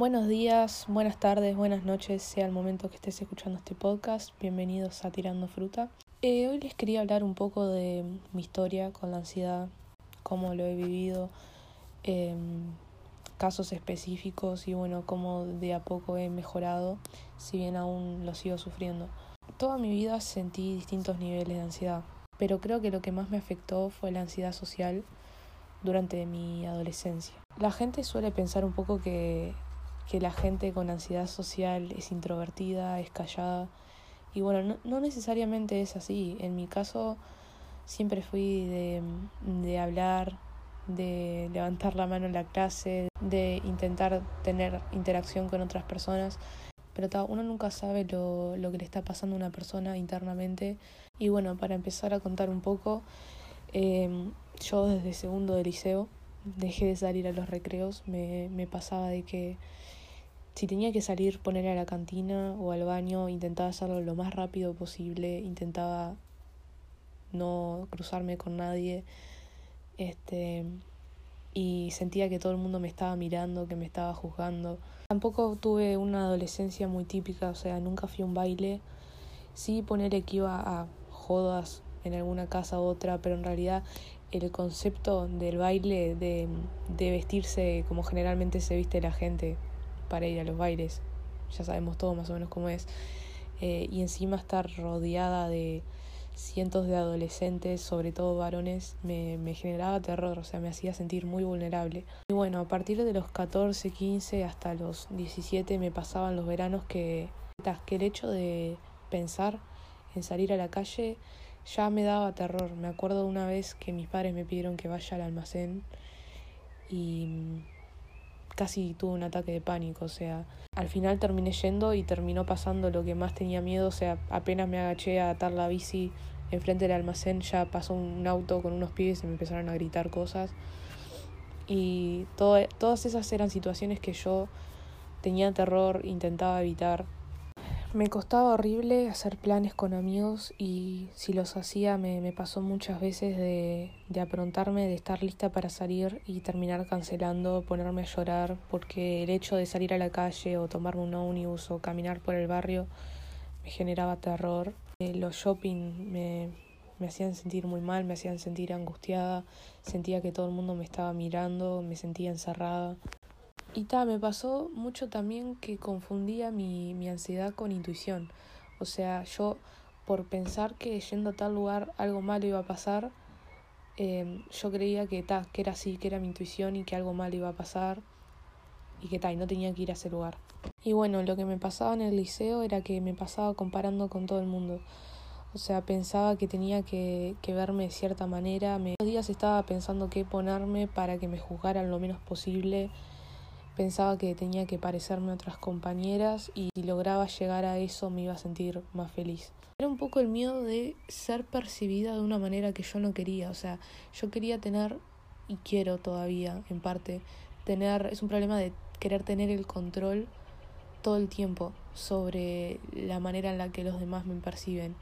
Buenos días, buenas tardes, buenas noches, sea el momento que estés escuchando este podcast. Bienvenidos a Tirando Fruta. Eh, hoy les quería hablar un poco de mi historia con la ansiedad, cómo lo he vivido, eh, casos específicos y bueno, cómo de a poco he mejorado, si bien aún lo sigo sufriendo. Toda mi vida sentí distintos niveles de ansiedad, pero creo que lo que más me afectó fue la ansiedad social durante mi adolescencia. La gente suele pensar un poco que que la gente con ansiedad social es introvertida, es callada. Y bueno, no, necesariamente es así. En mi caso siempre fui de, de hablar, de levantar la mano en la clase, de intentar tener interacción con otras personas. Pero uno nunca sabe lo, lo, que le está pasando a una persona internamente. Y bueno, para empezar a contar un poco, em, yo desde segundo de liceo dejé de salir a los recreos. Me, me pasaba de que si tenía que salir, poner a la cantina o al baño, intentaba hacerlo lo más rápido posible, intentaba no cruzarme con nadie. Este y sentía que todo el mundo me estaba mirando, que me estaba juzgando. Tampoco tuve una adolescencia muy típica, o sea, nunca fui a un baile. Sí poner que iba a jodas en alguna casa u otra, pero en realidad el concepto del baile, de, de vestirse como generalmente se viste la gente, para ir a los bailes, ya sabemos todo más o menos cómo es, eh, y encima estar rodeada de cientos de adolescentes, sobre todo varones, me, generaba terror, o sea, me hacía sentir muy vulnerable. Y bueno, a partir de los 14, 15 hasta los 17 me pasaban los veranos que, que el hecho de pensar en salir a la calle ya me daba terror. Me acuerdo una vez que mis padres me pidieron que vaya al almacén y casi tuve un ataque de pánico, o sea, al final terminé yendo y terminó pasando lo que más tenía miedo, o sea, apenas me agaché a atar la bici enfrente del almacén, ya pasó un auto con unos pibes y me empezaron a gritar cosas. Y todas esas eran situaciones que yo tenía terror, intentaba evitar, me costaba horrible hacer planes con amigos y si los hacía me, me pasó muchas veces de, de, aprontarme, de estar lista para salir y terminar cancelando, ponerme a llorar porque el hecho de salir a la calle o tomarme un ómnibus o caminar por el barrio me generaba terror. Eh, los shopping me, me hacían sentir muy mal, me hacían sentir angustiada, sentía que todo el mundo me estaba mirando, me sentía encerrada. Y ta, me pasó mucho también que confundía mi, mi ansiedad con intuición. O sea, yo por pensar que yendo a tal lugar algo malo iba a pasar, eh, yo creía que, ta, que era así, que era mi intuición y que algo malo iba a pasar y que ta, y no tenía que ir a ese lugar. Y bueno, lo que me pasaba en el liceo era que me pasaba comparando con todo el mundo. O sea, pensaba que tenía que, que verme de cierta manera. Me, los días estaba pensando qué ponerme para que me juzgaran lo menos posible Pensaba que tenía que parecerme a otras compañeras y si lograba llegar a eso me iba a sentir más feliz. Era un poco el miedo de ser percibida de una manera que yo no quería. O sea, yo quería tener, y quiero todavía en parte, tener, es un problema de querer tener el control todo el tiempo sobre la manera en la que los demás me perciben.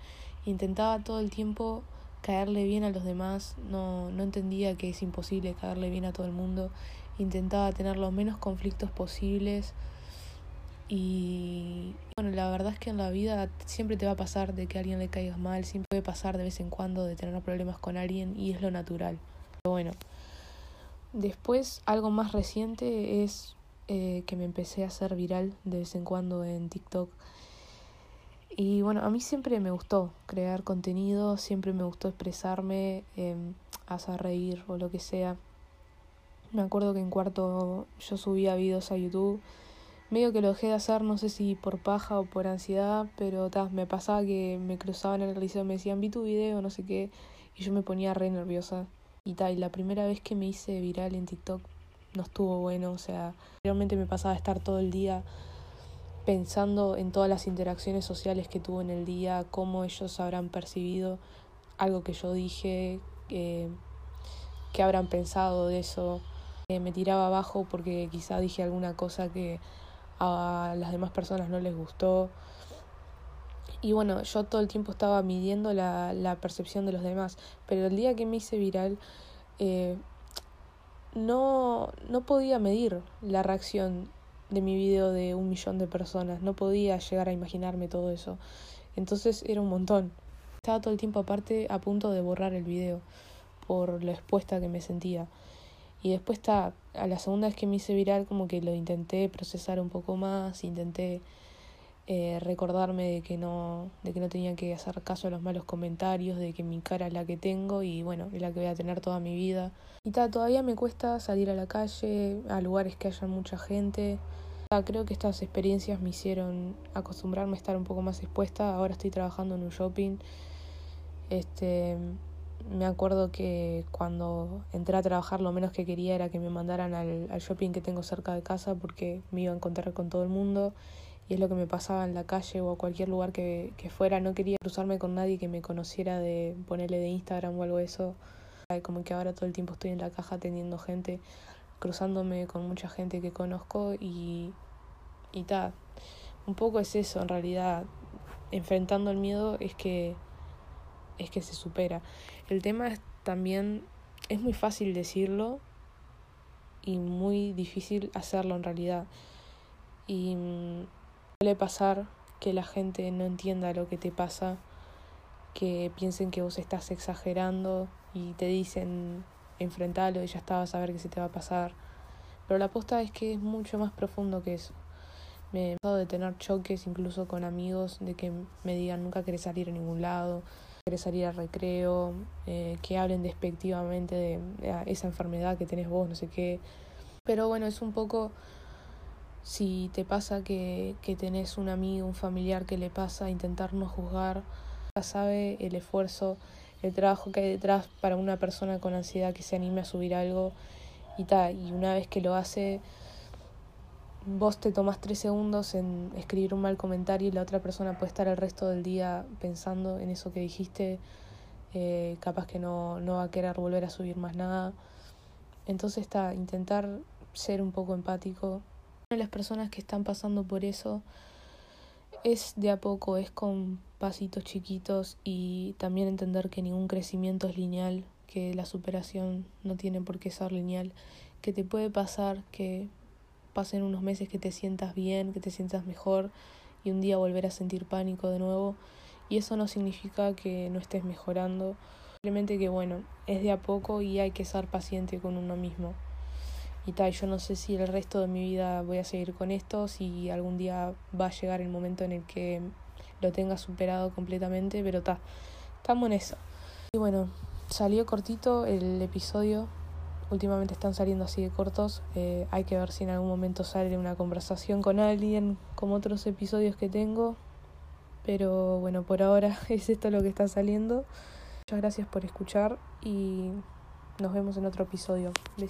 Intentaba todo el tiempo caerle bien a los demás, no, no entendía que es imposible caerle bien a todo el mundo intentaba tener los menos conflictos posibles y bueno, la verdad es que en la vida siempre te va a pasar de que a alguien le caigas mal, siempre puede pasar de vez en cuando de tener problemas con alguien y es lo natural. Pero bueno, después algo más reciente es eh, que me empecé a hacer viral de vez en cuando en TikTok. Y bueno, a mí siempre me gustó crear contenido, siempre me gustó expresarme, eh, hacer reír o lo que sea. Me acuerdo que en cuarto yo subía videos a YouTube. Medio que lo dejé de hacer, no sé si por paja o por ansiedad, pero ta, me pasaba que me cruzaban en el liceo y me decían, vi tu video, no sé qué, y yo me ponía re nerviosa. Y tal, y la primera vez que me hice viral en TikTok no estuvo bueno, o sea, realmente me pasaba estar todo el día pensando en todas las interacciones sociales que tuve en el día, cómo ellos habrán percibido algo que yo dije, eh, qué habrán pensado de eso me tiraba abajo porque quizá dije alguna cosa que a las demás personas no les gustó. Y bueno, yo todo el tiempo estaba midiendo la, percepción de los demás, pero el día que me hice viral eh, no, no podía medir la reacción de mi video de un millón de personas. No podía llegar a imaginarme todo eso. Entonces era un montón. Estaba todo el tiempo aparte a punto de borrar el video por lo expuesta que me sentía. Y después está, a la segunda vez que me hice viral como que lo intenté procesar un poco más, intenté eh, recordarme de que no de que no tenía que hacer caso a los malos comentarios de que mi cara es la que tengo y bueno es la que voy a tener toda mi vida. Y ta, todavía me cuesta salir a la calle a lugares que haya mucha gente. Creo que estas experiencias me hicieron acostumbrarme a estar un poco más expuesta. Ahora estoy trabajando en un shopping. Este me acuerdo que cuando entré a trabajar lo menos que quería era que me mandaran al, al shopping que tengo cerca de casa porque me iba a encontrar con todo el mundo y es lo que me pasaba en la calle o a cualquier lugar que, que fuera. No quería cruzarme con nadie que me conociera de ponerle de Instagram o algo de eso. Como que ahora todo el tiempo estoy en la caja atendiendo gente, cruzándome con mucha gente que conozco y, y tal. Un poco es eso, en realidad, enfrentando el miedo es que es que se supera. El tema es también es muy fácil decirlo y muy difícil hacerlo en realidad. Y Suele pasar que la gente no entienda lo que te pasa, que piensen que vos estás exagerando y te dicen enfrentalo y ya está, a ver que se te va a pasar. Pero la aposta es que es mucho más profundo que eso. Me he pasado de tener choques incluso con amigos de que me digan nunca querés salir a ningún lado, querés salir al recreo, eh, que hablen despectivamente de, de esa enfermedad que tenés vos, no sé qué. Pero bueno, es un poco si te pasa que, que tenés un amigo, un familiar que le pasa, intentar no juzgar, ya sabe el esfuerzo, el trabajo que hay detrás para una persona con ansiedad que se anime a subir algo y tal. Y una vez que lo hace, vos te tomás tres segundos en escribir un mal comentario y la otra persona puede estar el resto del día pensando en eso que dijiste, eh, capaz que no, no va a querer volver a subir más nada. Entonces está, intentar ser un poco empático, las personas que están pasando por eso es de a poco, es con pasitos chiquitos y también entender que ningún crecimiento es lineal, que la superación no tiene por qué ser lineal, que te puede pasar que pasen unos meses que te sientas bien, que te sientas mejor y un día volver a sentir pánico de nuevo. Y eso no significa que no estés mejorando, simplemente que bueno, es de a poco y hay que ser paciente con uno mismo. Y tal, yo no sé si el resto de mi vida voy a seguir con esto, si algún día va a llegar el momento en el que lo tenga superado completamente, pero está, estamos en eso. Y bueno, salió cortito el episodio, últimamente están saliendo así de cortos, eh, hay que ver si en algún momento sale una conversación con alguien, como otros episodios que tengo, pero bueno, por ahora es esto lo que está saliendo. Muchas gracias por escuchar y nos vemos en otro episodio. Besitos.